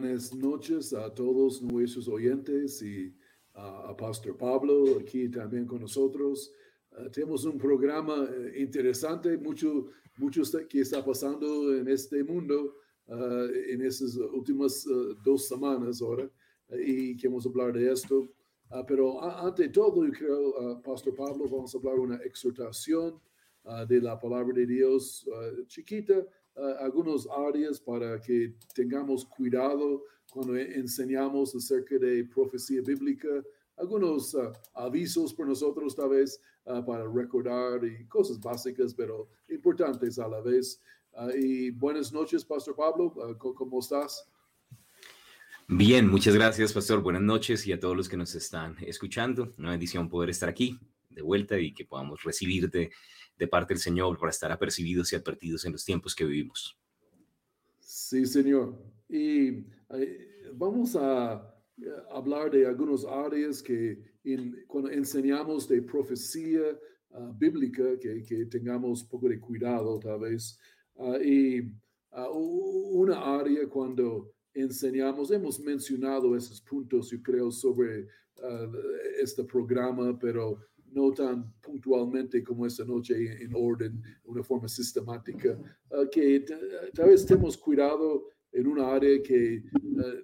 buenas noches a todos nuestros oyentes y a Pastor Pablo aquí también con nosotros. Ah, tenemos un programa eh, interesante, mucho, mucho que está pasando en este mundo uh, en estas últimas uh, dos semanas ahora y queremos hablar de esto. Uh, pero ante todo, yo creo, Pastor Pablo, vamos a hablar una exhortación de la palabra de Dios chiquita, algunos áreas para que tengamos cuidado cuando enseñamos acerca de profecía bíblica, algunos avisos por nosotros tal vez para recordar y cosas básicas, pero importantes a la vez. Ah, y buenas noches, Pastor Pablo, ¿cómo estás? Bien, muchas gracias, Pastor. Buenas noches y a todos los que nos están escuchando. Una bendición poder estar aquí de vuelta y que podamos recibirte de parte del Señor para estar apercibidos y advertidos en los tiempos que vivimos. Sí, Señor. Y eh, vamos a hablar de algunas áreas que cuando enseñamos de profecía ah, bíblica, que, que, tengamos un poco de cuidado tal vez. Ah, y uh, una área cuando enseñamos, hemos mencionado esos puntos, yo creo, sobre uh, este programa, pero no tan puntualmente como esta noche en orden, de una forma sistemática, que tal vez tenemos cuidado en una área que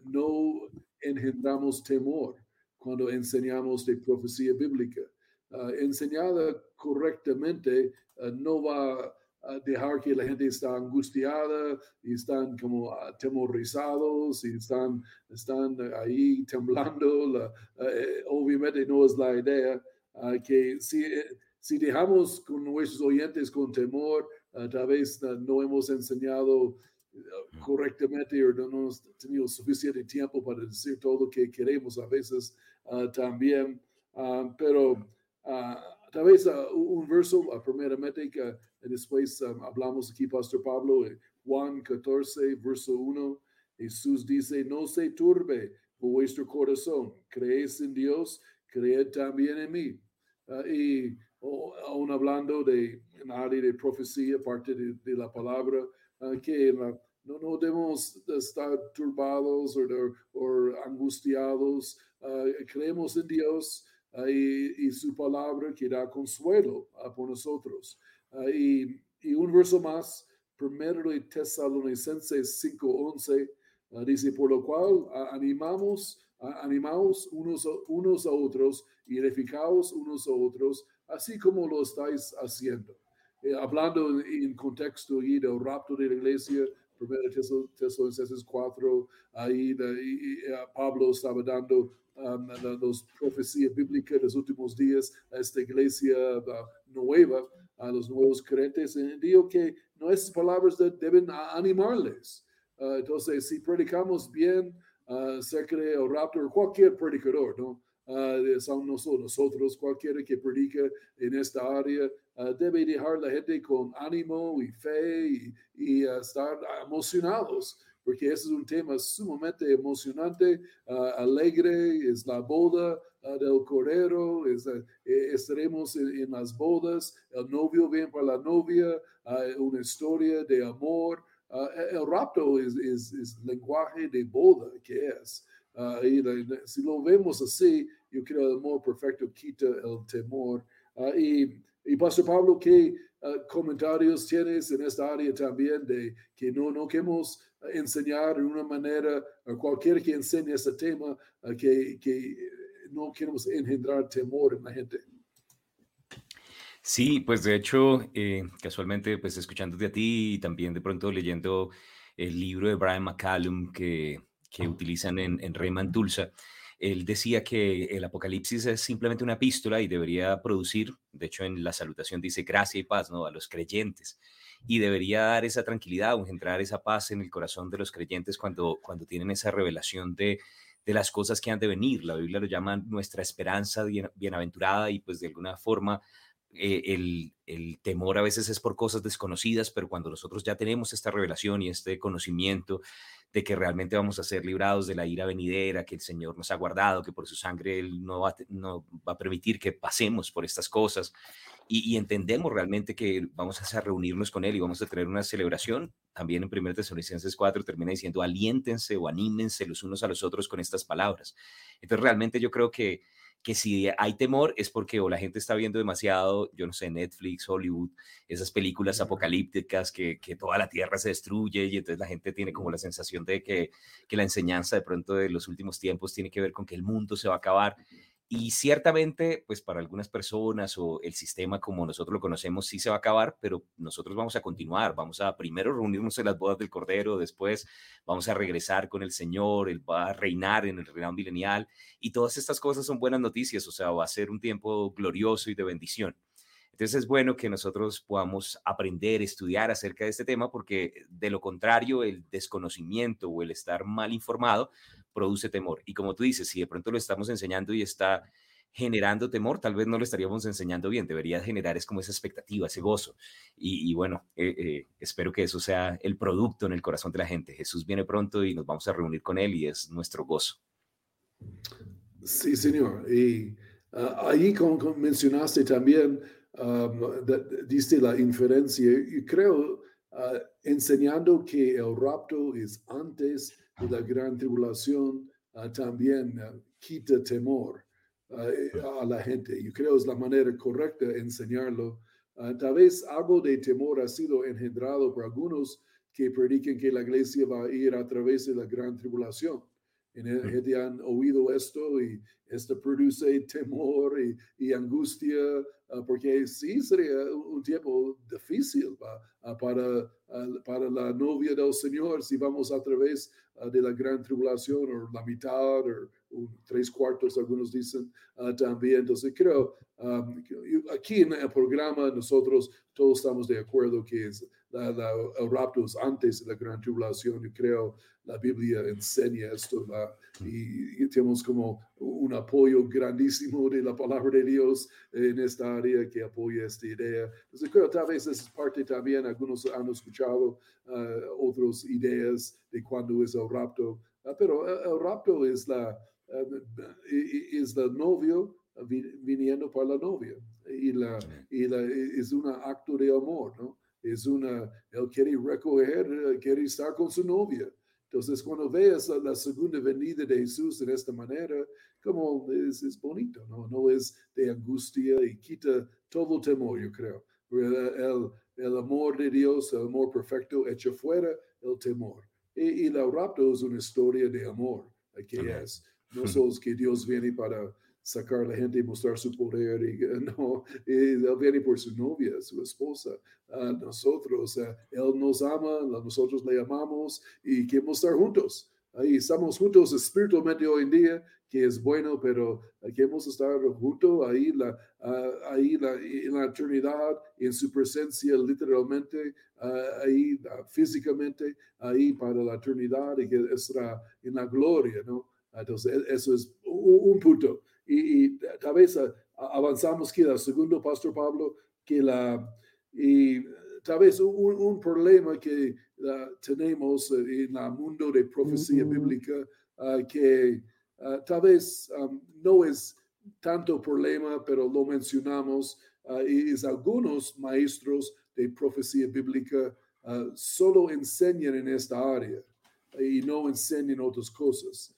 no engendramos temor cuando enseñamos de profecía bíblica. enseñada correctamente no va dejar que la gente está angustiada y están como atemorizados y están, están ahí temblando. Eh, obviamente no es la idea ah, que si, si dejamos con nuestros oyentes con temor, ah, tal vez ah, no hemos enseñado correctamente o no hemos tenido suficiente tiempo para decir todo lo que queremos a veces también, pero tal vez un verso primeramente que Después um, hablamos aquí, Pastor Pablo, Juan 14, verso 1. Jesús dice, no se turbe vuestro corazón, creéis en Dios, creed también en mí. Uh, y aún hablando de un área de profecía, parte de, la palabra, uh, que no, no debemos estar turbados o, angustiados, uh, creemos en Dios y, y, su palabra que da consuelo por nosotros. Ah, y, y, un verso más, primero de Tesalonicenses 5:11, uh, dice, por lo cual animamos, animaos unos, unos a otros y edificaos unos a otros, así como lo estáis haciendo. Eh, hablando en contexto y del rapto de la iglesia, primero Tesalonicenses 4, ahí Pablo estaba dando um, las profecías bíblicas de los últimos días a esta iglesia nueva a los nuevos creyentes, digo que nuestras palabras deben animarles. Ah, entonces, si predicamos bien uh, acerca de rapto, cualquier predicador, ¿no? Uh, son nosotros, cualquiera que predica en esta área, debe dejar la gente con ánimo y fe y, y estar emocionados porque ese es un tema sumamente emocionante, alegre, es la boda del Cordero, es, eh, estaremos en, las bodas, el novio viene para la novia, una historia de amor. El rapto es, es, lenguaje de boda que es. y si lo vemos así, yo creo que el amor perfecto quita el temor. y, y Pastor Pablo, ¿qué comentarios tienes en esta área también de que no, no queremos enseñar de una manera, cualquiera que enseñe este tema, que, que no queremos engendrar temor en la gente. Sí, pues de hecho, eh, casualmente, pues escuchándote a ti y también de pronto leyendo el libro de Brian McCallum que, que utilizan en, en Rayman Tulsa, él decía que el Apocalipsis es simplemente una epístola y debería producir, de hecho en la salutación dice gracia y paz, ¿no? A los creyentes. Y debería dar esa tranquilidad o entrar esa paz en el corazón de los creyentes cuando, cuando tienen esa revelación de, de las cosas que han de venir. La Biblia lo llama nuestra esperanza bienaventurada y pues de alguna forma eh, el, temor a veces es por cosas desconocidas, pero cuando nosotros ya tenemos esta revelación y este conocimiento de que realmente vamos a ser librados de la ira venidera, que el Señor nos ha guardado, que por su sangre Él no va, no va a permitir que pasemos por estas cosas y, entendemos realmente que vamos a reunirnos con Él y vamos a tener una celebración. También en 1 Tesalonicenses 4 termina diciendo, aliéntense o anímense los unos a los otros con estas palabras. Entonces, realmente yo creo que, que si hay temor es porque o la gente está viendo demasiado, yo no sé, Netflix, Hollywood, esas películas apocalípticas que, que toda la tierra se destruye y entonces la gente tiene como la sensación de que, que la enseñanza de pronto de los últimos tiempos tiene que ver con que el mundo se va a acabar y ciertamente, pues para algunas personas o el sistema como nosotros lo conocemos sí se va a acabar, pero nosotros vamos a continuar, vamos a primero reunirnos en las bodas del Cordero, después vamos a regresar con el Señor, Él va a reinar en el reinado milenial y todas estas cosas son buenas noticias, o sea, va a ser un tiempo glorioso y de bendición. Entonces es bueno que nosotros podamos aprender, estudiar acerca de este tema, porque de lo contrario, el desconocimiento o el estar mal informado produce temor. Y como tú dices, si de pronto lo estamos enseñando y está generando temor, tal vez no lo estaríamos enseñando bien, debería generar es como esa expectativa, ese gozo. Y, bueno, eh, eh, espero que eso sea el producto en el corazón de la gente. Jesús viene pronto y nos vamos a reunir con Él y es nuestro gozo. Sí, Señor. Y ah, ahí, como, mencionaste también, um, diste la inferencia, y creo, uh, enseñando que el rapto es antes de la gran tribulación uh, también uh, quita temor uh, a la gente. Yo creo es la manera correcta de enseñarlo. tal vez algo de temor ha sido engendrado por algunos que prediquen que la iglesia va a ir a través de la gran tribulación. Y gente han oído esto y esto produce temor y, y angustia, porque sí sería un tiempo difícil para, para la novia del Señor si vamos a través de la gran tribulación, o la mitad, o, tres cuartos, algunos dicen también. Entonces, creo, aquí en el programa nosotros todos estamos de acuerdo que es la, el rapto es antes de la gran tribulación. Yo creo la Biblia enseña esto y, tenemos como un apoyo grandísimo de la palabra de Dios en esta área que apoya esta idea. Entonces creo tal vez es parte también, algunos han escuchado uh, otras ideas de cuándo es el rapto, uh, pero el, rapto es la, uh, es el novio viniendo para la novia y, la, y la, es un acto de amor, ¿no? Es una, él quiere recoger, quiere estar con su novia. Entonces, cuando veas la, segunda venida de Jesús de esta manera, como es, es, bonito, ¿no? No es de angustia y quita todo temor, yo creo. El, el amor de Dios, el amor perfecto, echa fuera el temor. Y, y la rapto es una historia de amor, que es. No solo que Dios viene para sacar a la gente y mostrar su poder. Y, no, él viene por su novia, su esposa, nosotros. él nos ama, nosotros le amamos y queremos estar juntos. Ahí estamos juntos espiritualmente hoy en día, que es bueno, pero queremos estar juntos ahí, la, ahí la, en la eternidad, en su presencia literalmente, ahí físicamente, ahí para la eternidad y que estará en la gloria, ¿no? Entonces, e, eso es un punto y, tal vez avanzamos que el segundo pastor Pablo, que la, y tal vez un, problema que tenemos en el mundo de profecía bíblica, ah, que ah, tal vez no es tanto problema, pero lo mencionamos, uh, y es algunos maestros de profecía bíblica solo enseñan en esta área y no enseñan otras cosas.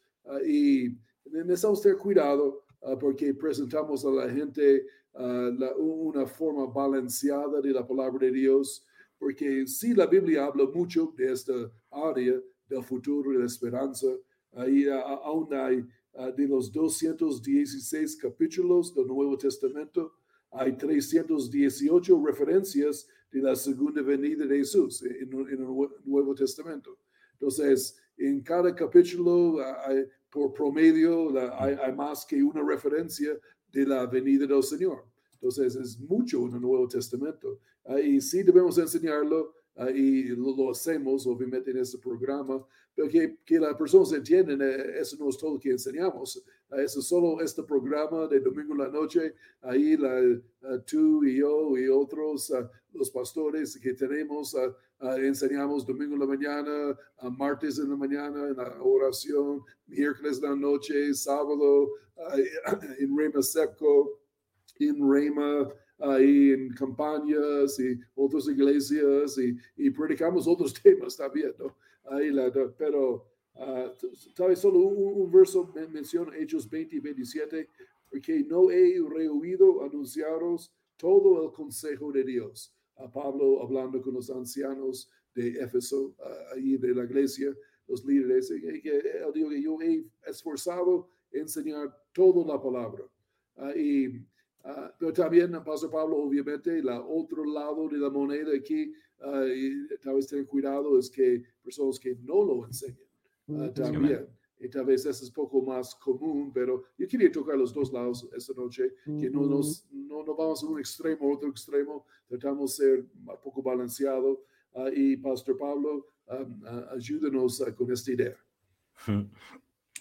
y necesitamos tener cuidado Ah, porque presentamos a la gente ah, una forma balanceada de la palabra de Dios, porque si la Biblia habla mucho de esta área del futuro de la esperanza, ahí aún hay ah, de los 216 capítulos del Nuevo Testamento, hay 318 referencias de la segunda venida de Jesús en, en el Nuevo Testamento. Entonces, en cada capítulo hay, por promedio hay, más que una referencia de la venida del Señor. Entonces es mucho en el Nuevo Testamento. y sí debemos enseñarlo y lo, hacemos obviamente en este programa, pero que, que las personas entiendan, eh, eso no es todo lo que enseñamos. Eso es solo este programa de domingo la noche. Ahí la, tú y yo y otros, los pastores que tenemos, enseñamos domingo la mañana, martes en la mañana en la oración, miércoles en la noche, sábado en Rema Seco, en Rema ahí en campañas y otras iglesias y, y predicamos otros temas también. Ahí la, pero uh, tal vez solo un, verso menciona Hechos 20 y 27, porque no he rehuido anunciaros todo el consejo de Dios. A Pablo hablando con los ancianos de Éfeso, ahí de la iglesia, los líderes, y que él dijo que yo he esforzado enseñar toda la palabra. Uh, y, uh, pero también, Pastor Pablo, obviamente, el otro lado de la moneda aquí, uh, tal vez tener cuidado, es que personas que no lo enseñan también. Y tal vez eso es poco más común, pero yo quería tocar los dos lados esta noche, que no, nos, no, no vamos a un extremo, otro extremo, tratamos de ser un poco balanceado. y Pastor Pablo, um, ayúdenos con esta idea.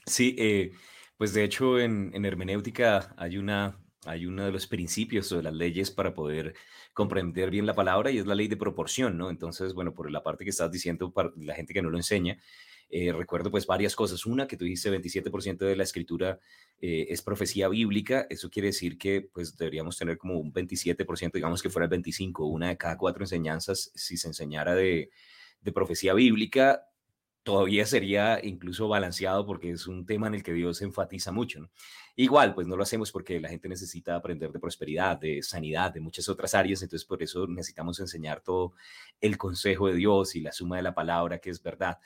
Sí, eh, pues de hecho en, hermenéutica hay una hay uno de los principios o de las leyes para poder comprender bien la palabra y es la ley de proporción, ¿no? Entonces, bueno, por la parte que estás diciendo, para la gente que no lo enseña, eh, recuerdo pues varias cosas. Una, que tú dices 27% de la escritura eh, es profecía bíblica. Eso quiere decir que pues deberíamos tener como un 27%, digamos que fuera el 25%, una de cada cuatro enseñanzas, si se enseñara de, de profecía bíblica, todavía sería incluso balanceado porque es un tema en el que Dios enfatiza mucho. Igual, pues no lo hacemos porque la gente necesita aprender de prosperidad, de sanidad, de muchas otras áreas, entonces por eso necesitamos enseñar todo el consejo de Dios y la suma de la palabra que es verdad.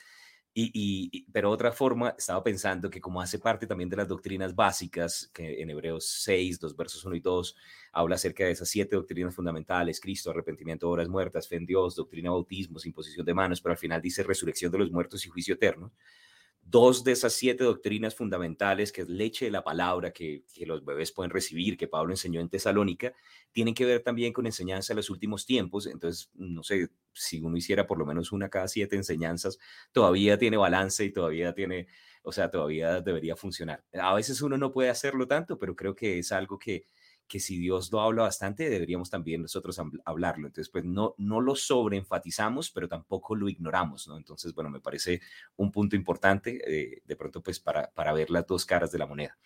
Y, pero otra forma, estaba pensando que como hace parte también de las doctrinas básicas, que en Hebreos 6, dos versos 1 y 2, habla acerca de esas siete doctrinas fundamentales, Cristo, arrepentimiento, horas muertas, fe en Dios, doctrina bautismo, imposición de manos, pero al final dice resurrección de los muertos y juicio eterno dos de esas siete doctrinas fundamentales, que es leche de la palabra que, los bebés pueden recibir, que Pablo enseñó en Tesalónica, tienen que ver también con enseñanza de los últimos tiempos. Entonces, no sé, si uno hiciera por lo menos una cada siete enseñanzas, todavía tiene balance y todavía tiene, o sea, todavía debería funcionar. A veces uno no puede hacerlo tanto, pero creo que es algo que, que si Dios lo habla bastante, deberíamos también nosotros hablarlo. Entonces, pues no, no lo sobreenfatizamos, pero tampoco lo ignoramos, ¿no? Entonces, bueno, me parece un punto importante eh, de pronto, pues para, para ver las dos caras de la moneda.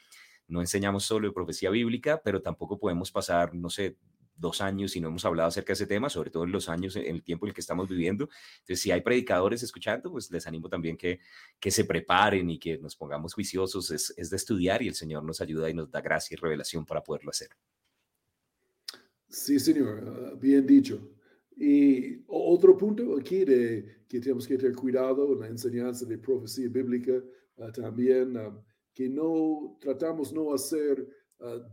No enseñamos solo de profecía bíblica, pero tampoco podemos pasar, no sé, dos años y no hemos hablado acerca de ese tema, sobre todo en los años, en el tiempo en el que estamos viviendo. Entonces, si hay predicadores escuchando, pues les animo también que, que se preparen y que nos pongamos juiciosos. Es, es de estudiar y el Señor nos ayuda y nos da gracia y revelación para poderlo hacer. Sí, señor, bien dicho. Y otro punto aquí de que tenemos que tener cuidado en la enseñanza de profecía bíblica ah, también, ah, que no tratamos no hacer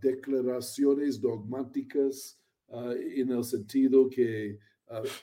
declaraciones dogmáticas en el sentido que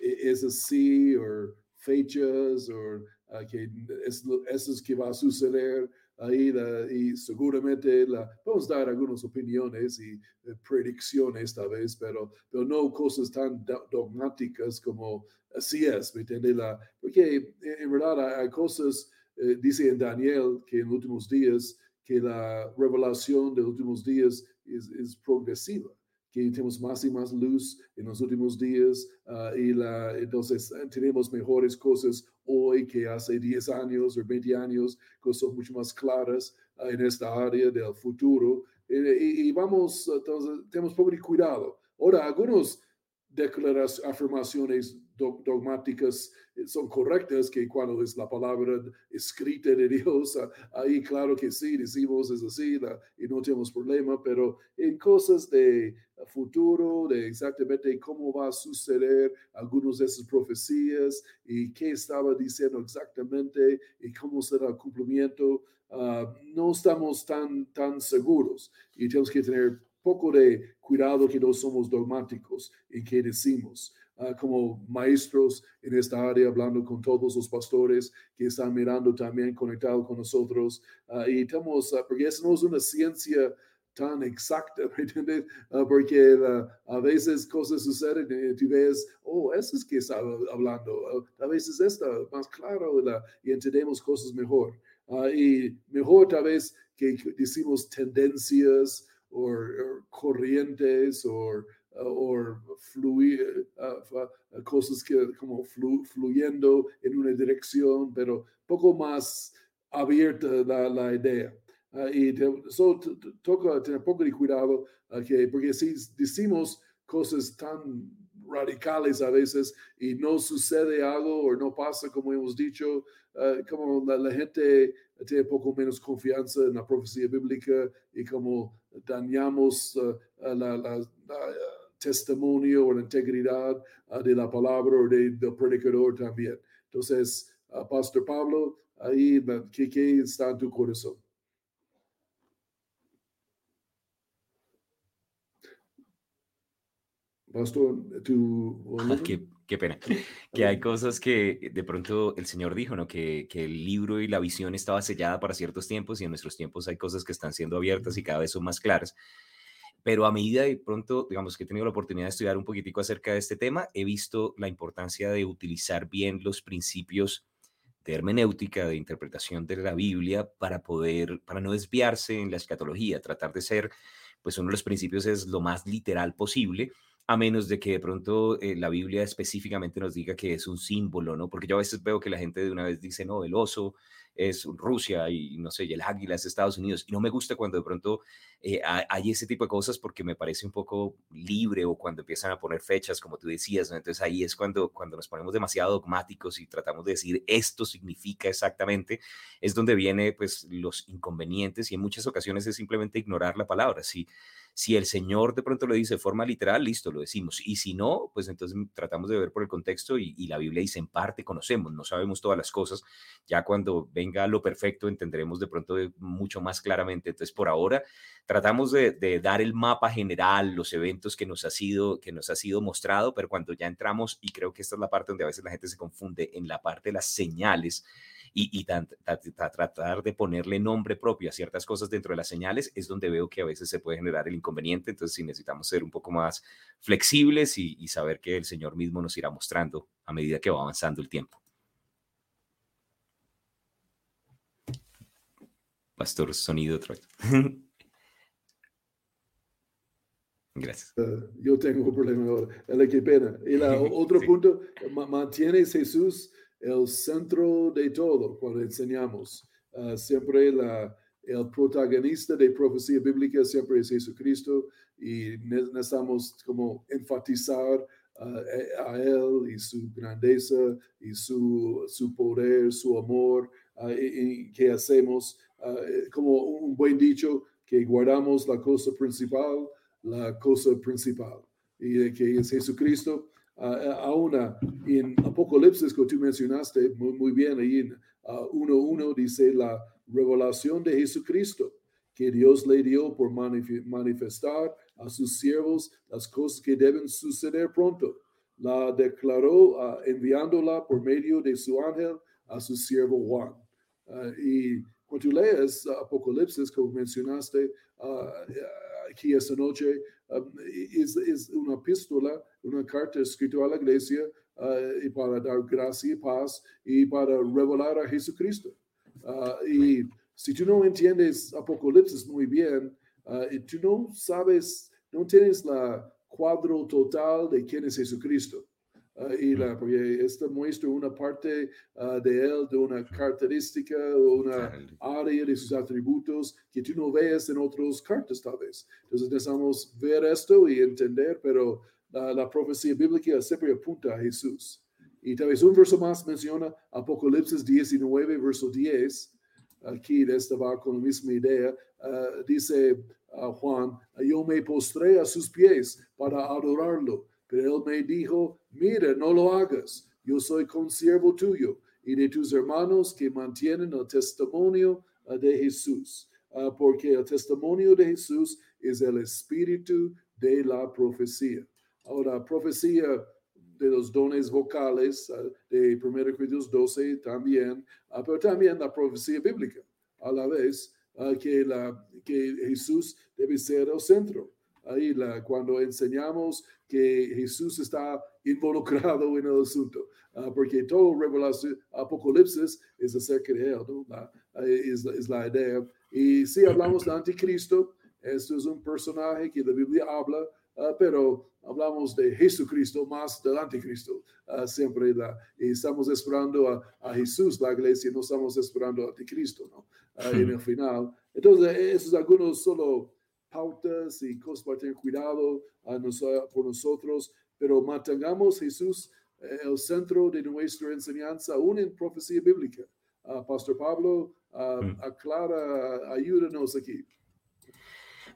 e-, es así o fechas o que es, eso es que va a suceder ahí y seguramente la, a dar algunas opiniones y eh, predicciones esta vez, pero, pero no cosas tan dogmáticas como así es, ¿me entiendes? La, porque eh, en verdad hay, cosas, eh, dice en Daniel, que en los últimos días, que la revelación de los últimos días es, es progresiva que tenemos más y más luz en los últimos días ah, y la, entonces tenemos mejores cosas hoy que hace 10 años o 20 años, cosas mucho más claras ah, en esta área del futuro. Y, vamos, entonces, tenemos poco cuidado. Ahora, algunos declaraciones, afirmaciones dogmáticas eh, son correctas, que cuando es la palabra escrita de Dios, ah, ahí claro que sí, decimos es así y no tenemos problema, pero en cosas de futuro, de exactamente cómo va a suceder algunas de esas profecías y qué estaba diciendo exactamente y cómo será el cumplimiento, ah, no estamos tan, tan seguros y tenemos que tener poco de cuidado que no somos dogmáticos en qué decimos. Ah, como maestros en esta área, hablando con todos los pastores que están mirando también conectados con nosotros. Ah, y estamos, uh, porque eso no es una ciencia tan exacta, ¿me entiendes? porque a veces cosas suceden y tú ves, oh, eso es que está hablando. a veces está más claro y entendemos cosas mejor. y mejor tal vez que decimos tendencias o corrientes o o fluir, uh, cosas que como fluyendo en una dirección, pero poco más abierta la, la idea. Uh, y eso toca tener poco de cuidado, que, porque si decimos cosas tan radicales a veces y no sucede algo o no pasa como hemos dicho, uh, como la, la, gente tiene poco menos confianza en la profecía bíblica y como dañamos uh, la, la, la testimonio o la integridad uh, de la palabra o de, del predicador también. Entonces, Pastor Pablo, ahí, ¿qué, ¿qué está en tu corazón? Pastor, tu... qué, qué, pena. Que hay cosas que de pronto el Señor dijo, ¿no? Que, que, el libro y la visión estaba sellada para ciertos tiempos y en nuestros tiempos hay cosas que están siendo abiertas y cada vez son más claras. Pero a medida de pronto, digamos que he tenido la oportunidad de estudiar un poquitico acerca de este tema, he visto la importancia de utilizar bien los principios de hermenéutica, de interpretación de la Biblia para poder, para no desviarse en la escatología, tratar de ser, pues uno de los principios es lo más literal posible a menos de que de pronto eh, la Biblia específicamente nos diga que es un símbolo, ¿no? Porque yo a veces veo que la gente de una vez dice, no, el oso es Rusia y no sé, y el águila es Estados Unidos. Y no me gusta cuando de pronto eh, hay ese tipo de cosas porque me parece un poco libre o cuando empiezan a poner fechas, como tú decías, ¿no? Entonces ahí es cuando, cuando nos ponemos demasiado dogmáticos y tratamos de decir esto significa exactamente, es donde viene pues los inconvenientes y en muchas ocasiones es simplemente ignorar la palabra. Si si el Señor de pronto lo dice de forma literal, listo, lo decimos. Y si no, pues entonces tratamos de ver por el contexto y, la Biblia dice en parte conocemos, no sabemos todas las cosas. Ya cuando lo perfecto entenderemos de pronto mucho más claramente. Entonces, por ahora tratamos de, dar el mapa general, los eventos que nos ha sido que nos ha sido mostrado, pero cuando ya entramos y creo que esta es la parte donde a veces la gente se confunde en la parte de las señales y, tratar de ponerle nombre propio a ciertas cosas dentro de las señales es donde veo que a veces se puede generar el inconveniente. Entonces, si necesitamos ser un poco más flexibles y, saber que el Señor mismo nos irá mostrando a medida que va avanzando el tiempo. Pastor, sonido Troy. Gracias. Uh, yo tengo un problema ahora. Qué pena. Y la, otro punto, mantiene Jesús el centro de todo cuando enseñamos. Uh, siempre la, el protagonista de profecía bíblica siempre es Jesucristo y necesitamos como enfatizar uh, a Él y su grandeza y su, su poder, su amor y, que hacemos como un buen dicho que guardamos la cosa principal, la cosa principal y que es Jesucristo aún en Apocalipsis que tú mencionaste muy, bien, ahí en 1.1 dice la revelación de Jesucristo que Dios le dio por manifestar a sus siervos las cosas que deben suceder pronto. La declaró enviándola por medio de su ángel a su siervo Juan. Y cuando tú lees Apocalipsis, como mencionaste, aquí esta noche um, es, es, una epístola, una carta escrita a la iglesia uh, y para dar gracia y paz y para revelar a Jesucristo. Uh, y si tú no entiendes Apocalipsis muy bien, uh, y tú no sabes, no tienes la cuadro total de quién es Jesucristo. Uh, y la, porque esta muestra una parte uh, de él, de una característica una área de sus atributos que tú no ves en otras cartas tal vez. Entonces necesitamos ver esto y entender, pero la, la profecía bíblica siempre apunta a Jesús. Y tal vez un verso más menciona Apocalipsis 19, verso 10. Aquí esta va con la misma idea. Uh, dice Juan, yo me postré a sus pies para adorarlo pero él me dijo, mira, no lo hagas, yo soy consiervo tuyo y de tus hermanos que mantienen el testimonio ah, de Jesús, ah, porque el testimonio de Jesús es el espíritu de la profecía. Ahora, profecía de los dones vocales ah, de 1 Corintios 12 también, pero también la profecía bíblica a la vez que, la, que Jesús debe ser el centro ahí la, cuando enseñamos que Jesús está involucrado en el asunto, uh, porque todo revelación, Apocalipsis es acerca de él, ¿no? la, es, es, la idea. Y si hablamos de anticristo, esto es un personaje que la Biblia habla, uh, pero hablamos de Jesucristo más del anticristo. Uh, siempre la, y estamos esperando a, a, Jesús, la iglesia, no estamos esperando al anticristo, ¿no? en el final. Entonces, esos algunos solo pautas y cosas para tener cuidado a por nosotros, pero mantengamos Jesús eh, el centro de nuestra enseñanza, aún en profecía bíblica. Uh, Pastor Pablo, uh, mm. aclara, ayúdanos aquí.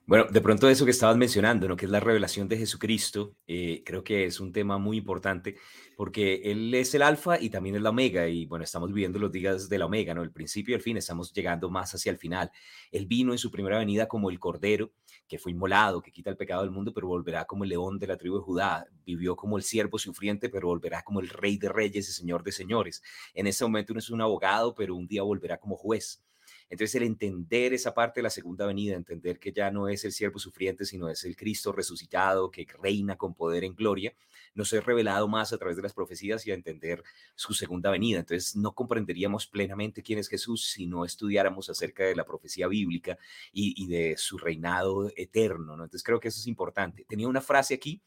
Bueno, de pronto eso que estabas mencionando, ¿no? que es la revelación de Jesucristo, eh, creo que es un tema muy importante porque Él es el alfa y también es la omega y bueno, estamos viviendo los días de la omega, ¿no? El principio y el fin, estamos llegando más hacia el final. Él vino en su primera venida como el Cordero, fue inmolado, que quita el pecado del mundo, pero volverá como el león de la tribu de Judá. Vivió como el siervo sufriente, pero volverá como el rey de reyes y señor de señores. En ese momento no es un abogado, pero un día volverá como juez. Entonces, el entender esa parte de la segunda venida, entender que ya no es el siervo sufriente, sino es el Cristo resucitado que reina con poder en gloria, nos es revelado más a través de las profecías y a entender su segunda venida. Entonces, no comprenderíamos plenamente quién es Jesús si no estudiáramos acerca de la profecía bíblica y, de su reinado eterno. ¿no? Entonces, creo que eso es importante. Tenía una frase aquí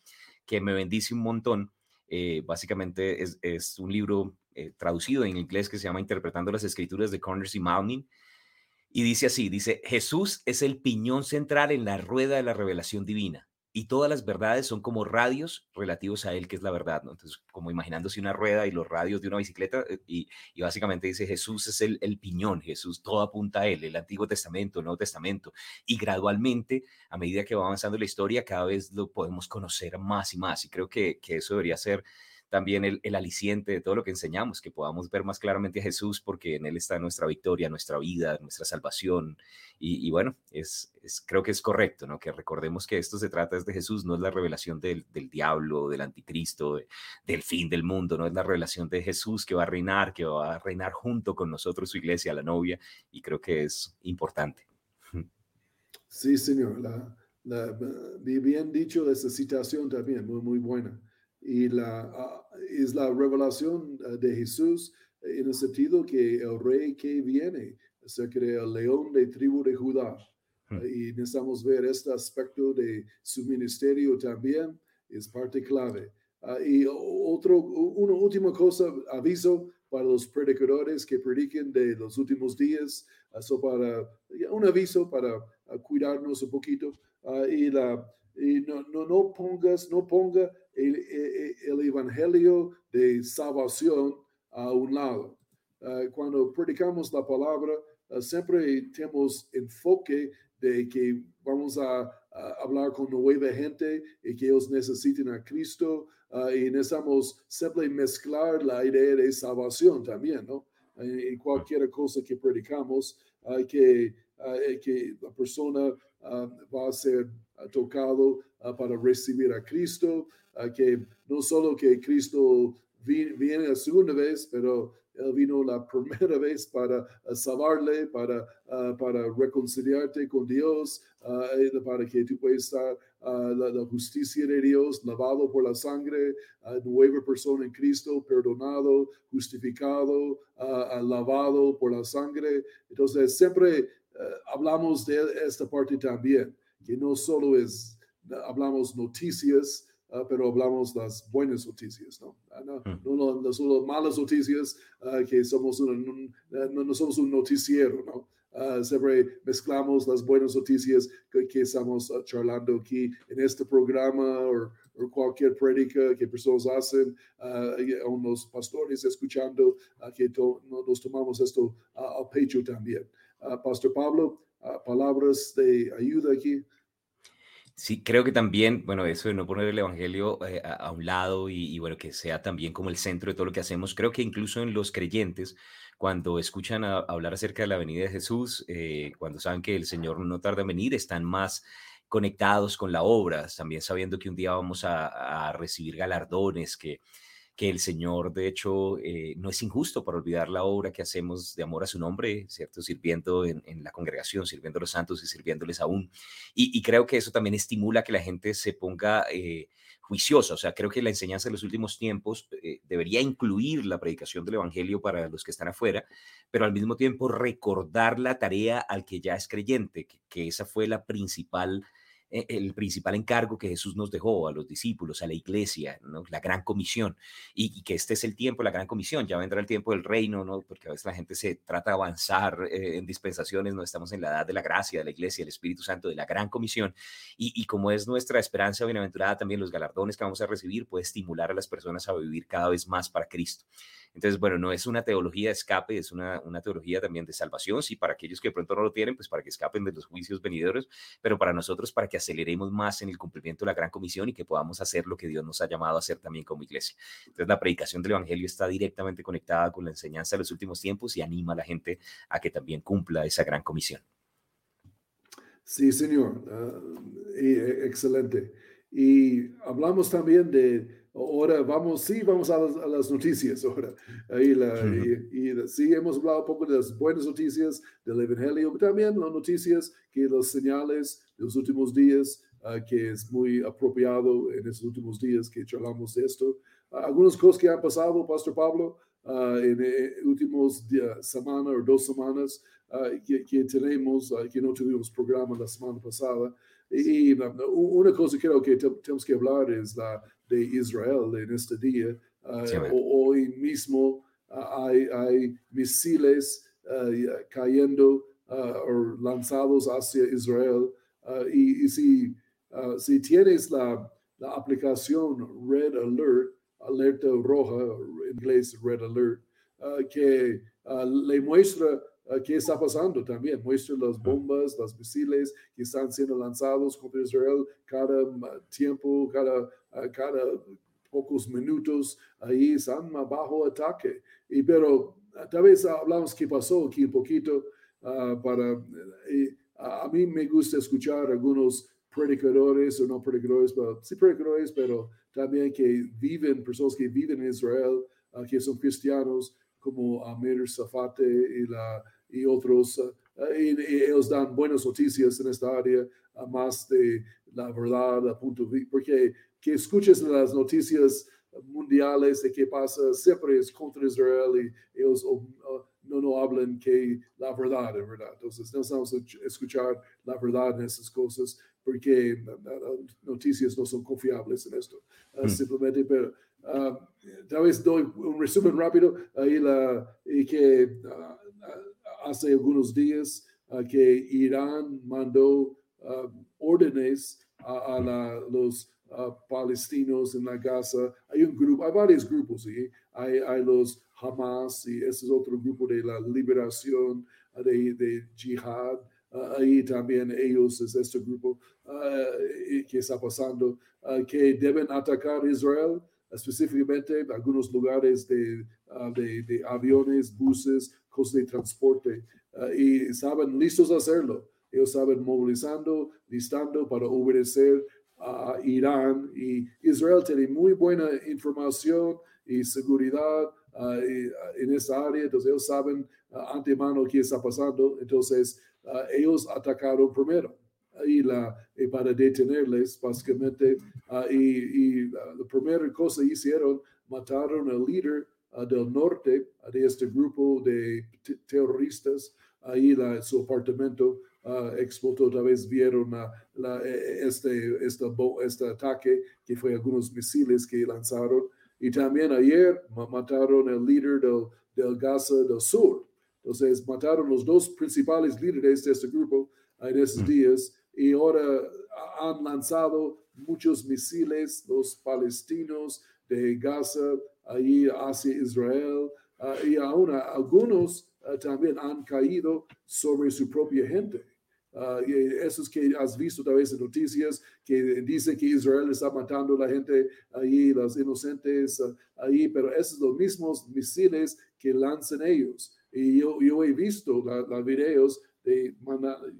que me bendice un montón. Eh, básicamente es, un libro eh, traducido en inglés que se llama Interpretando las Escrituras de Connors y Mountain y dice así, dice, Jesús es el piñón central en la rueda de la revelación divina y todas las verdades son como radios relativos a él, que es la verdad. Entonces, como imaginándose una rueda y los radios de una bicicleta, eh, y, básicamente dice, Jesús es el, el, piñón, Jesús todo apunta a él, el Antiguo Testamento, el Nuevo Testamento, y gradualmente, a medida que va avanzando la historia, cada vez lo podemos conocer más y más, y creo que, que eso debería ser también el, el, aliciente de todo lo que enseñamos, que podamos ver más claramente a Jesús, porque en Él está nuestra victoria, nuestra vida, nuestra salvación. Y, bueno, es, es, creo que es correcto, ¿no? Que recordemos que esto se trata de Jesús, no es la revelación del, del diablo, del anticristo, del fin del mundo, no es la revelación de Jesús que va a reinar, que va a reinar junto con nosotros, su iglesia, la novia, y creo que es importante. Sí, señor. La, la, bien dicho esa citación también, muy, muy buena y la, ah, es la revelación ah, de Jesús en el sentido que el rey que viene se crea el león de tribu de Judá. Hmm. Y necesitamos ver este aspecto de su ministerio también, es parte clave. Ah, y otro, una última cosa, aviso para los predicadores que prediquen de los últimos días, eso para, un aviso para cuidarnos un poquito. y la, y no, no, pongas, no ponga el, el, evangelio de salvación a un lado. Ah, cuando predicamos la palabra, ah, siempre tenemos enfoque de que vamos a, hablar con nueva gente y que ellos necesiten a Cristo uh, y necesitamos siempre mezclar la idea de salvación también, ¿no? En, cualquier cosa que predicamos, que, que la persona va a ser tocado para recibir a Cristo, que no solo que Cristo viene la segunda vez, pero él vino la primera vez para salvarle, para, para reconciliarte con Dios, para que tú puedas estar la, justicia de Dios, lavado por la sangre, nueva persona en Cristo, perdonado, justificado, lavado por la sangre. Entonces, siempre eh, hablamos de esta parte también, que no solo es, hablamos noticias, Ah, pero hablamos las buenas noticias, ¿no? Ah, no, mm. no, no, solo malas noticias, uh, que somos un, no, no, somos un noticiero, ¿no? siempre mezclamos las buenas noticias que, que estamos charlando aquí en este programa o, cualquier prédica que personas hacen, uh, los pastores escuchando, que nos tomamos esto al pecho también. Pastor Pablo, palabras de ayuda aquí. Sí, creo que también, bueno, eso de no poner el Evangelio eh, a, un lado y, bueno, que sea también como el centro de todo lo que hacemos, creo que incluso en los creyentes, cuando escuchan hablar acerca de la venida de Jesús, eh, cuando saben que el Señor no tarda en venir, están más conectados con la obra, también sabiendo que un día vamos a recibir galardones, que que el Señor, de hecho, eh, no es injusto para olvidar la obra que hacemos de amor a su nombre, ¿cierto? Sirviendo en, la congregación, sirviendo a los santos y sirviéndoles aún. Y, creo que eso también estimula que la gente se ponga eh, juiciosa. O sea, creo que la enseñanza de los últimos tiempos eh, debería incluir la predicación del Evangelio para los que están afuera, pero al mismo tiempo recordar la tarea al que ya es creyente, que, que esa fue la principal el principal encargo que Jesús nos dejó a los discípulos, a la iglesia, ¿no? la gran comisión, y, que este es el tiempo, la gran comisión, ya vendrá el tiempo del reino, ¿no? porque a veces la gente se trata de avanzar eh, en dispensaciones, no estamos en la edad de la gracia, de la iglesia, del Espíritu Santo, de la gran comisión, y, y como es nuestra esperanza bienaventurada, también los galardones que vamos a recibir puede estimular a las personas a vivir cada vez más para Cristo. Entonces, bueno, no es una teología de escape, es una, una teología también de salvación, sí, para aquellos que de pronto no lo tienen, pues para que escapen de los juicios venideros, pero para nosotros, para que aceleremos más en el cumplimiento de la gran comisión y que podamos hacer lo que Dios nos ha llamado a hacer también como iglesia. Entonces, la predicación del Evangelio está directamente conectada con la enseñanza de los últimos tiempos y anima a la gente a que también cumpla esa gran comisión. Sí, señor. Ah, eh, excelente. Y hablamos también de Ahora vamos, sí, vamos a las, noticias ahora. Ahí la, y, sí, hemos hablado un poco de las buenas noticias del Evangelio, pero también las noticias que las señales de los últimos días, ah, que es muy apropiado en estos últimos días que charlamos de esto. algunas cosas que han pasado, Pastor Pablo, uh, en las eh, últimos semana o dos semanas que, que, tenemos, que no tuvimos programa la semana pasada. Y, una cosa creo que tenemos que hablar es la de Israel en este día. Ah, hoy mismo ah, hay, hay, misiles ah, cayendo o lanzados hacia Israel. Y, si, si tienes la, la, aplicación Red Alert, alerta roja, en inglés Red Alert, que le muestra qué está pasando también. Muestra las bombas, los misiles que están siendo lanzados contra Israel cada tiempo, cada, cada pocos minutos. Ahí están bajo ataque. Y pero tal vez hablamos qué pasó aquí un poquito ah, para... a mí me gusta escuchar algunos predicadores, o no predicadores, pero sí predicadores, pero también que viven, personas que viven en Israel, ah, que son cristianos, como Amir Safate y la y otros, eh, y, ellos dan buenas noticias en esta área, más de la verdad, a punto de, porque que escuches las noticias mundiales de qué pasa, siempre es contra Israel y ellos no, no hablan que la verdad es verdad. Entonces, necesitamos escuchar la verdad en esas cosas porque las noticias no son confiables en esto. Ah, mm. Simplemente, pero uh, tal vez doy un resumen rápido ahí la, y que ah, hace algunos días uh, que Irán mandó uh, órdenes a, los uh, palestinos en la Gaza. Hay un grupo, hay varios grupos, ¿sí? hay, los Hamas y ese es otro grupo de la liberación de, de jihad. ahí también ellos es este grupo que está pasando, que deben atacar Israel específicamente algunos lugares de, de aviones, buses, de transporte ah, y estaban listos a hacerlo. Ellos estaban movilizando, listando para obedecer a Irán. Y Israel tiene muy buena información y seguridad ah, ah, en esa área, entonces ellos saben antemano qué está pasando, entonces ellos atacaron primero. Y, la, para detenerles básicamente y, y la primera cosa hicieron, mataron al líder del norte de este grupo de terroristas. Ahí la, su apartamento uh, explotó, otra vez vieron la, e, este, este, este ataque que fue algunos misiles que lanzaron. Y también ayer mataron al líder del, del Gaza del Sur. Entonces mataron los dos principales líderes de este grupo en esos días y ahora han lanzado muchos misiles los palestinos de Gaza ahí hacia Israel ah, y aún algunos ah, también han caído sobre su propia gente. Uh, esos que has visto tal vez en noticias que dicen que Israel está matando a la gente ahí, los inocentes ahí, pero esos son los mismos misiles que lanzan ellos. Y yo, yo he visto los videos de,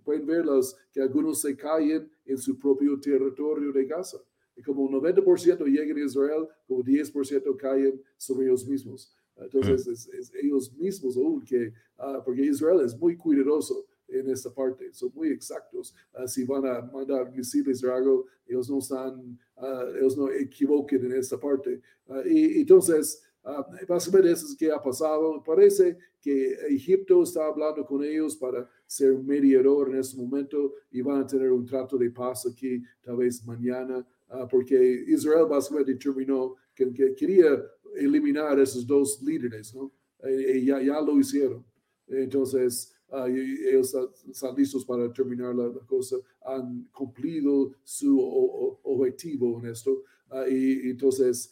pueden verlos, que algunos se caen en su propio territorio de Gaza. Y como un 90% llegan a Israel, como 10% caen sobre ellos mismos. Entonces, es, ellos mismos aún que, ah, porque Israel es muy cuidadoso en esta parte, son muy exactos. Ah, si van a mandar misiles o algo, ellos no están, uh, ellos no equivoquen en esta parte. y entonces, Uh, básicamente eso es que ha pasado. Parece que Egipto está hablando con ellos para ser un mediador en este momento y van a tener un trato de paz aquí tal vez mañana, uh, porque Israel básicamente determinó que, que, quería eliminar a esos dos líderes, ¿no? Y, ya, ya, lo hicieron. Entonces, uh, ellos están listos para terminar la, la, cosa, han cumplido su o, o, objetivo en esto. y entonces,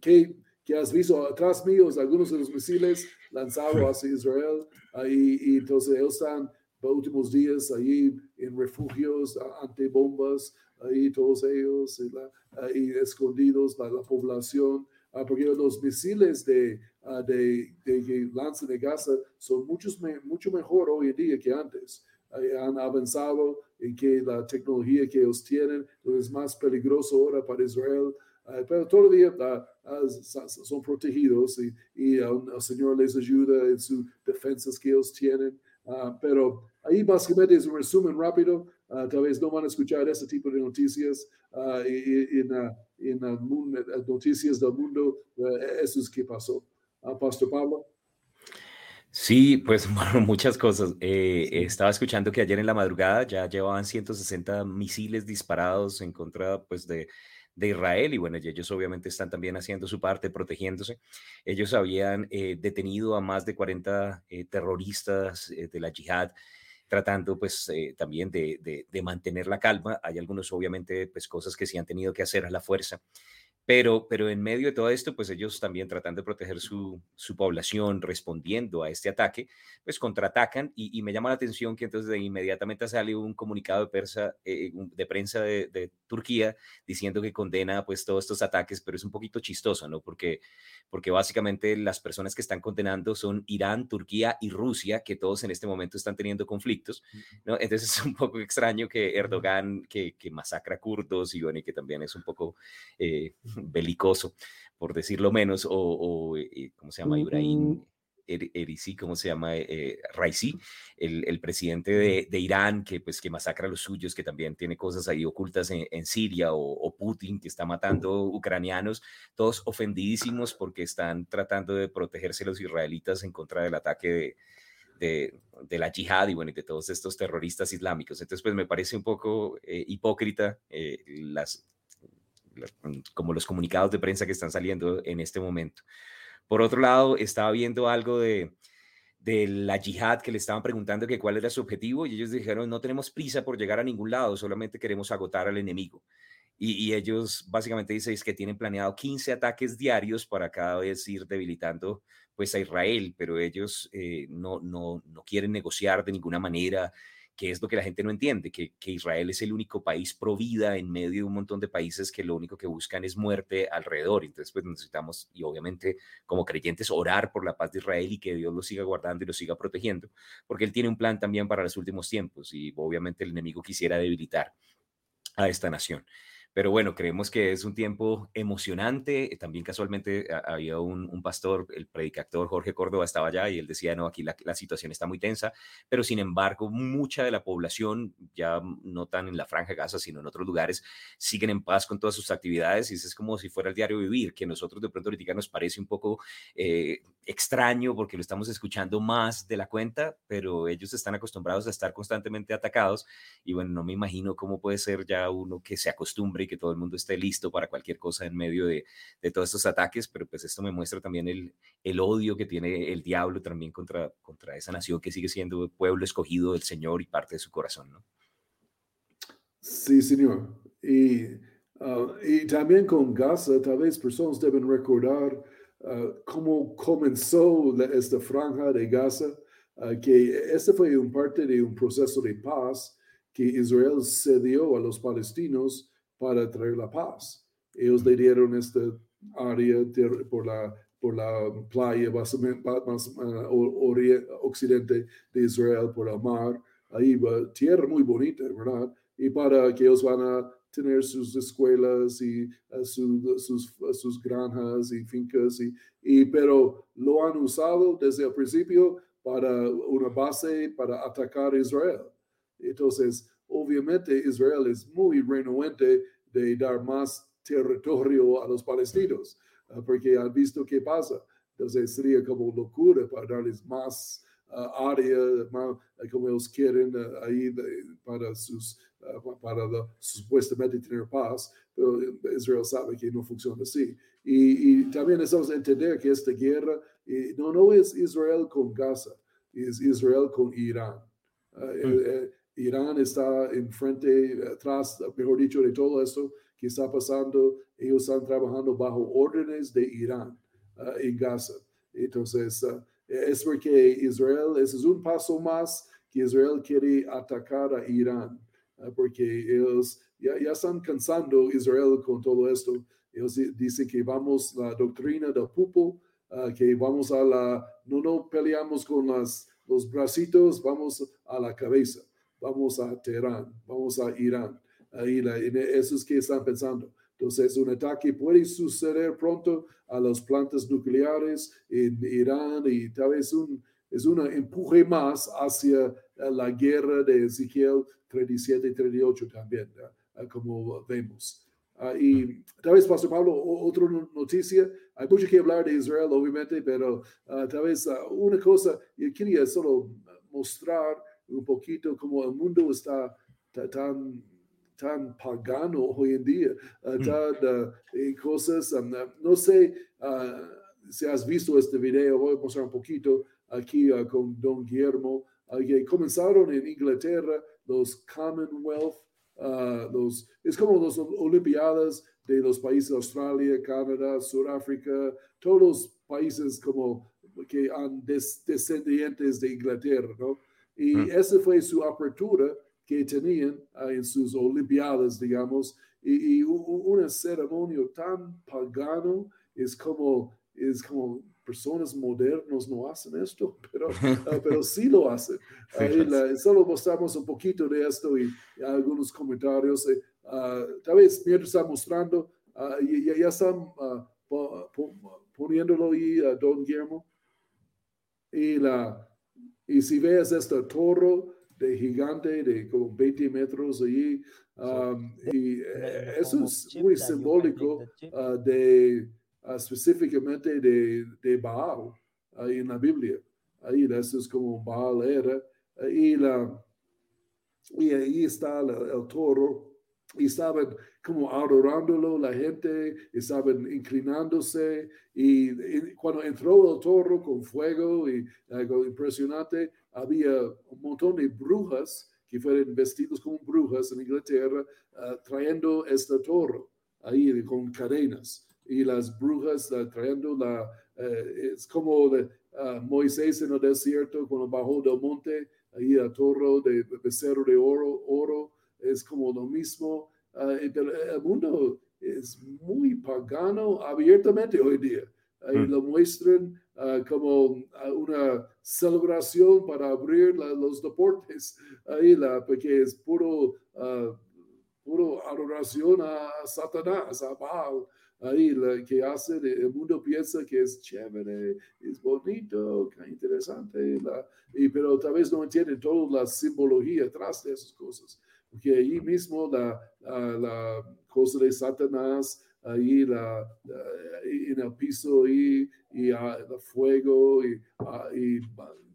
¿qué? que has visto atrás míos algunos de los misiles lanzados hacia Israel y, entonces ellos están los últimos días ahí en refugios ante bombas ahí todos ellos y, escondidos la, la población ah, porque los misiles de, uh, de, de, de Gaza son muchos, mucho mejor hoy en día que antes han avanzado en que la tecnología que ellos tienen es más peligroso ahora para Israel Uh, pero todavía son protegidos y, y el Señor les ayuda en sus defensas que ellos tienen. Pero ahí básicamente es un resumen rápido. tal vez no van a escuchar ese tipo de noticias en, en noticias del mundo. eso es que pasó. Pastor Pablo. Sí, pues bueno, muchas cosas. Eh, estaba escuchando que ayer en la madrugada ya llevaban 160 misiles disparados en contra pues, de, de Israel y bueno, ellos obviamente están también haciendo su parte, protegiéndose. Ellos habían eh, detenido a más de 40 eh, terroristas eh, de la yihad tratando pues también de, de, de, mantener la calma. Hay algunos obviamente pues cosas que sí han tenido que hacer a la fuerza. Pero, pero en medio de todo esto, pues ellos también tratando de proteger su, su población, respondiendo a este ataque, pues contraatacan y, me llama la atención que entonces de inmediatamente sale un comunicado de, persa, eh, de prensa de, de, Turquía diciendo que condena pues todos estos ataques, pero es un poquito chistoso, ¿no? Porque, porque básicamente las personas que están condenando son Irán, Turquía y Rusia, que todos en este momento están teniendo conflictos, ¿no? Entonces es un poco extraño que Erdogan, que, que masacra kurdos y bueno, y que también es un poco... Eh, belicoso, por decirlo menos, o, eh, ¿cómo se llama? Ibrahim Erisi, ¿cómo se llama? Eh, Raisi, el, presidente de, Irán, que pues que masacra a los suyos, que también tiene cosas ahí ocultas en, Siria, o, Putin, que está matando ucranianos, todos ofendidísimos porque están tratando de protegerse los israelitas en contra del ataque de, de, la yihad y bueno, y de todos estos terroristas islámicos. Entonces, pues me parece un poco eh, hipócrita las, como los comunicados de prensa que están saliendo en este momento. Por otro lado, estaba viendo algo de, la yihad que le estaban preguntando que cuál era su objetivo y ellos dijeron, no tenemos prisa por llegar a ningún lado, solamente queremos agotar al enemigo. Y, ellos básicamente dicen que tienen planeado 15 ataques diarios para cada vez ir debilitando pues a Israel, pero ellos eh, no, no, no quieren negociar de ninguna manera, que es lo que la gente no entiende, que, Israel es el único país pro vida en medio de un montón de países que lo único que buscan es muerte alrededor. Entonces, pues necesitamos, y obviamente como creyentes, orar por la paz de Israel y que Dios lo siga guardando y lo siga protegiendo, porque Él tiene un plan también para los últimos tiempos y obviamente el enemigo quisiera debilitar a esta nación. Pero bueno, creemos que es un tiempo emocionante. También casualmente había un, pastor, el predicador Jorge Córdoba estaba allá y él decía, no, aquí la, situación está muy tensa, pero sin embargo, mucha de la población, ya no tan en la franja Gaza, sino en otros lugares, siguen en paz con todas sus actividades y es como si fuera el diario vivir, que nosotros de pronto ahorita nos parece un poco eh, extraño porque lo estamos escuchando más de la cuenta, pero ellos están acostumbrados a estar constantemente atacados y bueno, no me imagino cómo puede ser ya uno que se acostumbre y que todo el mundo esté listo para cualquier cosa en medio de, todos estos ataques, pero pues esto me muestra también el, el, odio que tiene el diablo también contra, esa nación que sigue siendo pueblo escogido del Señor y parte de su corazón, ¿no? Sí, Señor. Y, ah, y también con Gaza, tal vez personas deben recordar uh, cómo comenzó esta franja de Gaza, uh, que este fue un parte de un proceso de paz que Israel cedió a los palestinos para traer la paz. Ellos le dieron esta área por la, por la playa más, más uh, occidente de Israel, por el mar, ahí va tierra muy bonita, ¿verdad? Y para que ellos van a tener sus escuelas y uh, sus, sus granjas y fincas, y, y, pero lo han usado desde el principio para una base para atacar Israel. Entonces, obviamente Israel es muy renuente de dar más territorio a los palestinos. porque han visto qué pasa. Entonces sería como locura para darles más área, más, como ellos quieren ahí para sus para supuestamente tener paz, pero Israel sabe que no funciona así. Y, y también necesitamos entender que esta guerra no, no es Israel con Gaza, es Israel con Irán. Uh, Irán está enfrente, atrás, mejor dicho, de todo esto que está pasando. Ellos están trabajando bajo órdenes de Irán uh, en Gaza. Entonces, uh, es porque Israel, ese es un paso más que Israel quiere atacar a Irán, porque ellos ya, ya están cansando Israel con todo esto. Ellos dicen que vamos la doctrina del pupo, que vamos a la, no, no peleamos con las los bracitos, vamos a la cabeza, vamos a Teherán, vamos a Irán. Ahí eso es que están pensando. Entonces, un ataque puede suceder pronto a las plantas nucleares en Irán y tal vez un, es un empuje más hacia la guerra de Ezequiel 37 y 38 también, como vemos. Ah, y tal vez, Pastor Pablo, otra noticia. Hay mucho que hablar de Israel, obviamente, pero uh, tal vez uh, una cosa, yo quería solo mostrar un poquito cómo el mundo está tan, tan pagano hoy en día. Mm. Tan, cosas, um, no sé si has visto este video, voy a mostrar un poquito aquí con Don Guillermo, que comenzaron en Inglaterra los Commonwealth Ah, los, es como las Olimpiadas de los países de Australia, Canadá, Sudáfrica, todos los países como que han descendientes de Inglaterra, ¿no? Y mm. esa fue su apertura que tenían ah, en sus Olimpiadas, digamos, y, y una ceremonia tan pagano es como, es como personas modernos no hacen esto, pero, uh, pero sí lo hacen. Uh, solo mostramos un poquito de esto y, algunos comentarios. Uh, tal vez mientras está mostrando, ya, ya, están poniéndolo ahí a Don Guillermo. Y, la, y si ves este toro de gigante de como 20 metros allí, um, y eh, eso es muy simbólico de uh, específicamente de, de Baal ahí en la Biblia. Ahí eso es como Baal era. Y, la, y ahí está el toro. Y estaban como adorándolo la gente, estaban inclinándose. Y, cuando entró el toro con fuego y algo impresionante, había un montón de brujas que fueron vestidos como brujas en Inglaterra, uh, trayendo este toro ahí con cadenas y las brujas uh, trayendo la, uh, es como de, uh, Moisés en el desierto cuando bajó del monte, ahí a toro de becerro de oro, oro, es como lo mismo. el mundo es muy pagano abiertamente hoy día. Ahí mm. lo muestran como una celebración para abrir los deportes. Ahí la, porque es puro, puro adoración a Satanás, a Baal ahí la que hace, el mundo piensa que es chévere, es bonito, interesante, la, y, pero tal vez no entiende toda la simbología atrás de esas cosas, porque ahí mismo la, la, cosa de Satanás, ahí la, en el piso y, y el fuego y, y,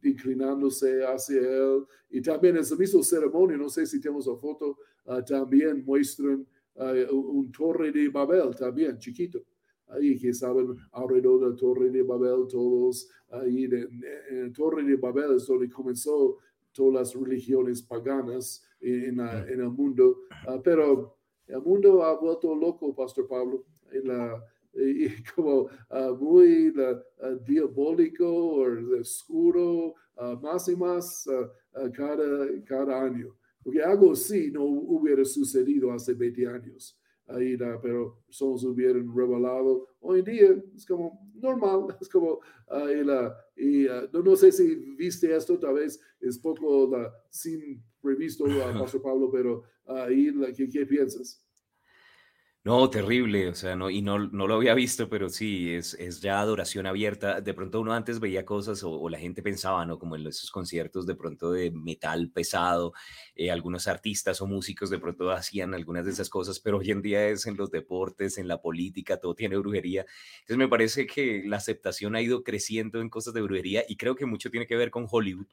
inclinándose hacia él. Y también esa misma ceremonia, no sé si tenemos la foto, ah, también muestran uh, un torre de Babel también, chiquito. Ahí que saben alrededor de la torre de Babel, todos ahí en la torre de Babel es donde comenzó todas las religiones paganas en, en el mundo. Uh, pero el mundo ha vuelto loco, Pastor Pablo, en la, y como uh, muy uh, diabólico o oscuro, más y más cada, cada año. Porque algo así no hubiera sucedido hace 20 años. Ahí, pero personas hubieran revelado. Hoy en día es como normal, es como, la, y, uh, no, no, sé si viste esto, tal vez es poco la, sin previsto, uh, Pastor Pablo, pero ahí, ¿qué, ¿qué piensas? No, terrible, o sea, no, y no, no lo había visto, pero sí, es, es ya adoración abierta. De pronto uno antes veía cosas o, la gente pensaba, ¿no? Como en esos conciertos de pronto de metal pesado, eh, algunos artistas o músicos de pronto hacían algunas de esas cosas, pero hoy en día es en los deportes, en la política, todo tiene brujería. Entonces me parece que la aceptación ha ido creciendo en cosas de brujería y creo que mucho tiene que ver con Hollywood,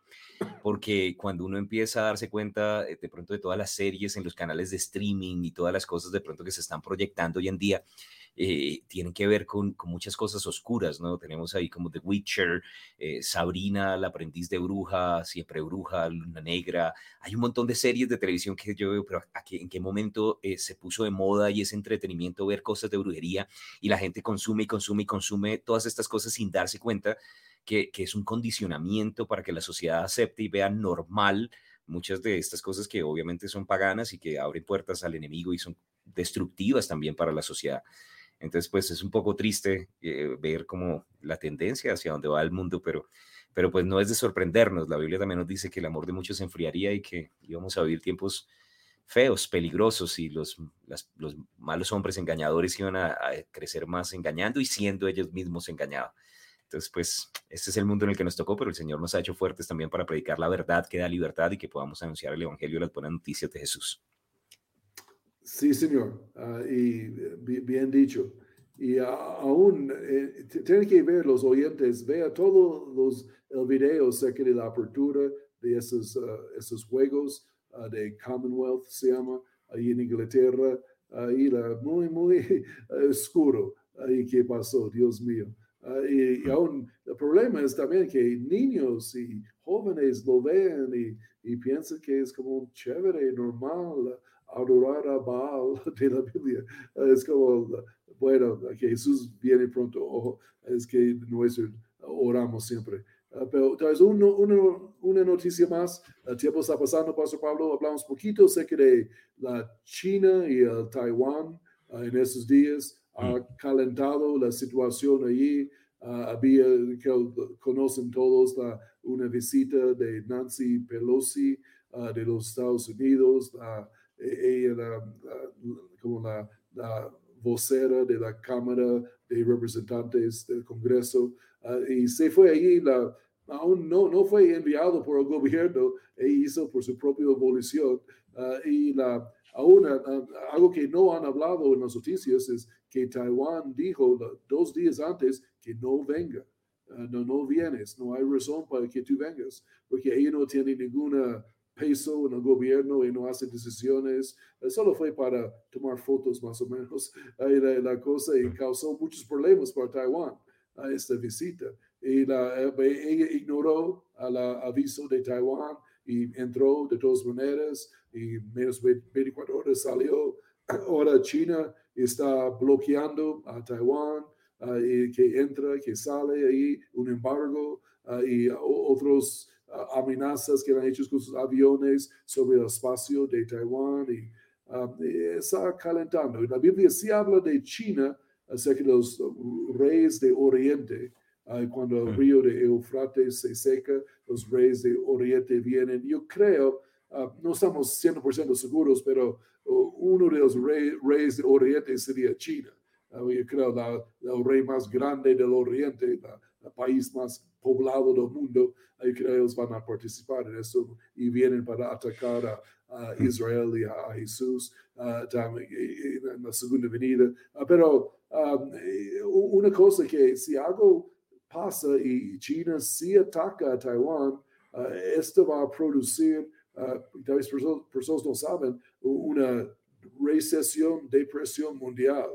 porque cuando uno empieza a darse cuenta eh, de pronto de todas las series en los canales de streaming y todas las cosas de pronto que se están proyectando, hoy en día, eh, tienen que ver con, muchas cosas oscuras, ¿no? Tenemos ahí como The Witcher, eh, Sabrina, la aprendiz de bruja, Siempre Bruja, Luna Negra. Hay un montón de series de televisión que yo veo, pero ¿en qué momento eh, se puso de moda y ese entretenimiento ver cosas de brujería y la gente consume y consume y consume todas estas cosas sin darse cuenta que es un condicionamiento para que la sociedad acepte y vea normal muchas de estas cosas que obviamente son paganas y que abren puertas al enemigo y son destructivas también para la sociedad. Entonces, pues es un poco triste eh, ver como la tendencia hacia dónde va el mundo, pero, pero pues no es de sorprendernos. La Biblia también nos dice que el amor de muchos se enfriaría y que íbamos a vivir tiempos feos, peligrosos y los, los malos hombres engañadores iban a, crecer más engañando y siendo ellos mismos engañados. Entonces, pues, este es el mundo en el que nos tocó, pero el Señor nos ha hecho fuertes también para predicar la verdad que da libertad y que podamos anunciar el Evangelio y las buenas noticias de Jesús. Sí, señor, ah, y bien dicho. Y aún eh, tienen que ver los oyentes, vea todos los el video acerca de la apertura de esos, ah, esos juegos ah, de Commonwealth, se llama, ahí en Inglaterra, ahí muy, muy oscuro, ahí que pasó, Dios mío. Y, aún el problema es también que niños y jóvenes lo ven y, y piensan que es como chévere, normal adorar a Baal de la Biblia. Es como, bueno, que Jesús viene pronto, es que nosotros oramos siempre. Ah, pero tal vez una noticia más, el tiempo está pasando, Pastor Pablo, hablamos poquito sé de la China y el Taiwán ah, en esos días, ha mm. calentado la situación allí. Ah, había, que conocen todos, la, una visita de Nancy Pelosi de los Estados Unidos, ella era como la, vocera de la Cámara de Representantes del Congreso ah, y se fue allí, la, aún no, no fue enviado por el gobierno, e hizo por su propia evolución ah, y la, aún ah, algo que no han hablado en las noticias es que Taiwán dijo dos días antes que no venga. no, no vienes, no hay razón para que tú vengas, porque ella no tiene ninguna peso en el gobierno y no hace decisiones. Eh, solo fue para tomar fotos más o menos la, la, cosa y causó muchos problemas para Taiwán a esta visita. Y eh, ella ignoró el aviso de Taiwán y entró de todas maneras y menos 24 horas salió. Ahora China está bloqueando a Taiwán ah, y que entra, que sale ahí, un embargo ah, y otros amenazas que han hecho con sus aviones sobre el espacio de Taiwán y, está calentando. la Biblia sí habla de China acerca de los reyes de Oriente. Uh, cuando el mm. río de Eufrates se seca, los reyes de Oriente vienen. Yo creo, uh, no estamos 100% seguros, pero uh, uno de los reyes de Oriente sería China. yo creo la, el rey más grande del Oriente, el país más poblado del mundo, ellos van a participar en eso y vienen para atacar a, Israel y a, Jesús uh, en la segunda venida. Uh, pero um, una cosa que si algo pasa y China sí ataca a Taiwán, uh, esto va a producir, tal vez personas no saben, una recesión, depresión mundial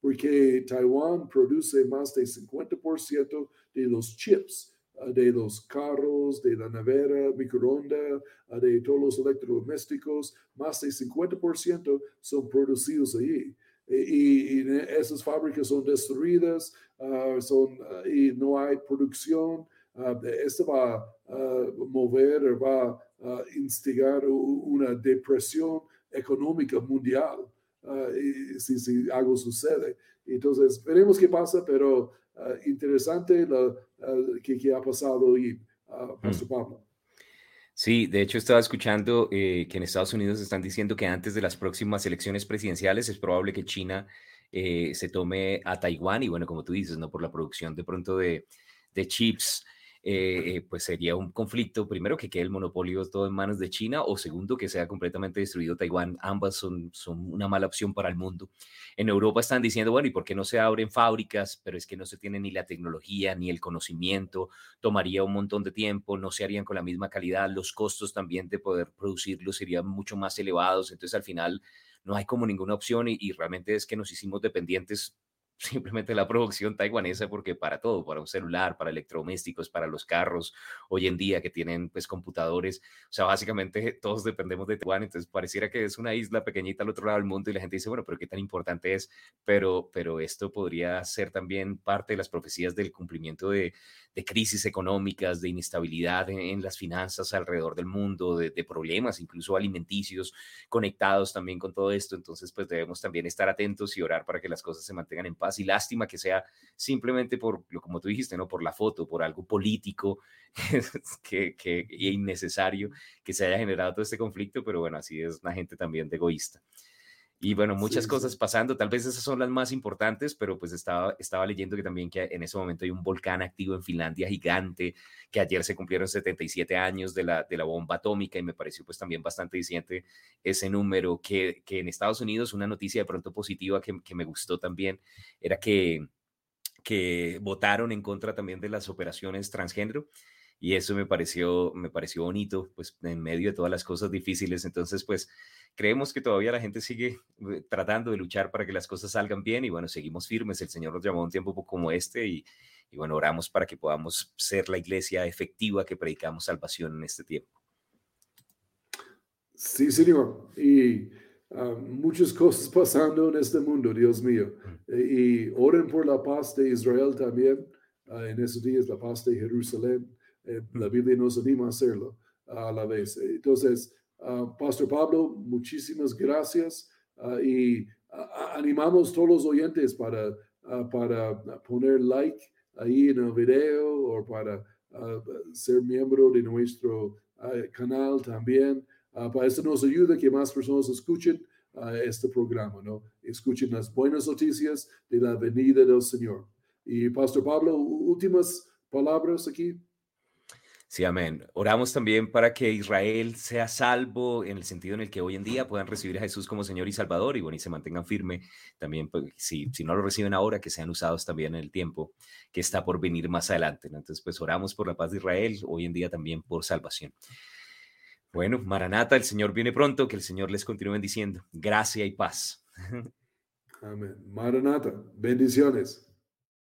porque Taiwán produce más del 50% de los chips ah, de los carros, de la nevera, microondas, ah, de todos los electrodomésticos, más del 50% son producidos allí. Y, esas fábricas son destruidas, ah, son, y no hay producción. esto va a mover, va instigar una depresión económica mundial. Uh, si, si, algo sucede. Entonces, veremos qué pasa, pero uh, interesante lo uh, que, que, ha pasado y Pastor Pablo. Sí, de hecho estaba escuchando eh, que en Estados Unidos están diciendo que antes de las próximas elecciones presidenciales es probable que China eh, se tome a Taiwán y bueno, como tú dices, ¿no? Por la producción de pronto de, de chips eh, eh, pues sería un conflicto, primero que quede el monopolio todo en manos de China o segundo que sea completamente destruido Taiwán. Ambas son, son una mala opción para el mundo. En Europa están diciendo, bueno, ¿y por qué no se abren fábricas? Pero es que no se tiene ni la tecnología ni el conocimiento, tomaría un montón de tiempo, no se harían con la misma calidad, los costos también de poder producirlos serían mucho más elevados, entonces al final no hay como ninguna opción y, y realmente es que nos hicimos dependientes simplemente la producción taiwanesa, porque para todo, para un celular, para electrodomésticos, para los carros, hoy en día que tienen pues computadores, o sea, básicamente todos dependemos de Taiwán, entonces pareciera que es una isla pequeñita al otro lado del mundo y la gente dice, bueno, pero qué tan importante es, pero, pero esto podría ser también parte de las profecías del cumplimiento de, de crisis económicas, de inestabilidad en, las finanzas alrededor del mundo, de, problemas incluso alimenticios conectados también con todo esto. Entonces, pues debemos también estar atentos y orar para que las cosas se mantengan en paz. Y lástima que sea simplemente por, lo como tú dijiste, ¿no? Por la foto, por algo político que, que innecesario que se haya generado todo este conflicto, pero bueno, así es una gente también de egoísta. Y bueno, muchas cosas pasando, tal vez esas son las más importantes, pero pues estaba, estaba leyendo que también que en ese momento hay un volcán activo en Finlandia gigante, que ayer se cumplieron 77 años de la, de la bomba atómica y me pareció pues también bastante diciente ese número, que, que en Estados Unidos una noticia de pronto positiva que, que me gustó también era que, que votaron en contra también de las operaciones transgénero y eso me pareció, me pareció bonito, pues en medio de todas las cosas difíciles. Entonces, pues creemos que todavía la gente sigue eh, tratando de luchar para que las cosas salgan bien y bueno, seguimos firmes. El Señor nos llamó a un tiempo como este y, y bueno, oramos para que podamos ser la iglesia efectiva que predicamos salvación en este tiempo. Sí, Señor. Y ah, muchas cosas pasando en este mundo, Dios mío. Mm. Y oren por la paz de Israel también. Uh, en esos días, la paz de Jerusalén. Eh, la Biblia nos anima a hacerlo a la vez. Entonces, uh, Pastor Pablo, muchísimas gracias uh, y animamos todos los oyentes para, para poner like ahí en el video o para ser miembro de nuestro canal también. para eso nos ayuda que más personas escuchen este programa, ¿no? Escuchen las buenas noticias de la venida del Señor. Y Pastor Pablo, últimas palabras aquí. Sí, amén. Oramos también para que Israel sea salvo en el sentido en el que hoy en día puedan recibir a Jesús como Señor y Salvador y bueno, y se mantengan firme también, pues, si, si no lo reciben ahora, que sean usados también en el tiempo que está por venir más adelante. Entonces, pues oramos por la paz de Israel, hoy en día también por salvación. Bueno, Maranata, el Señor viene pronto, que el Señor les continúe diciendo gracia y paz. Amén. Maranata, bendiciones.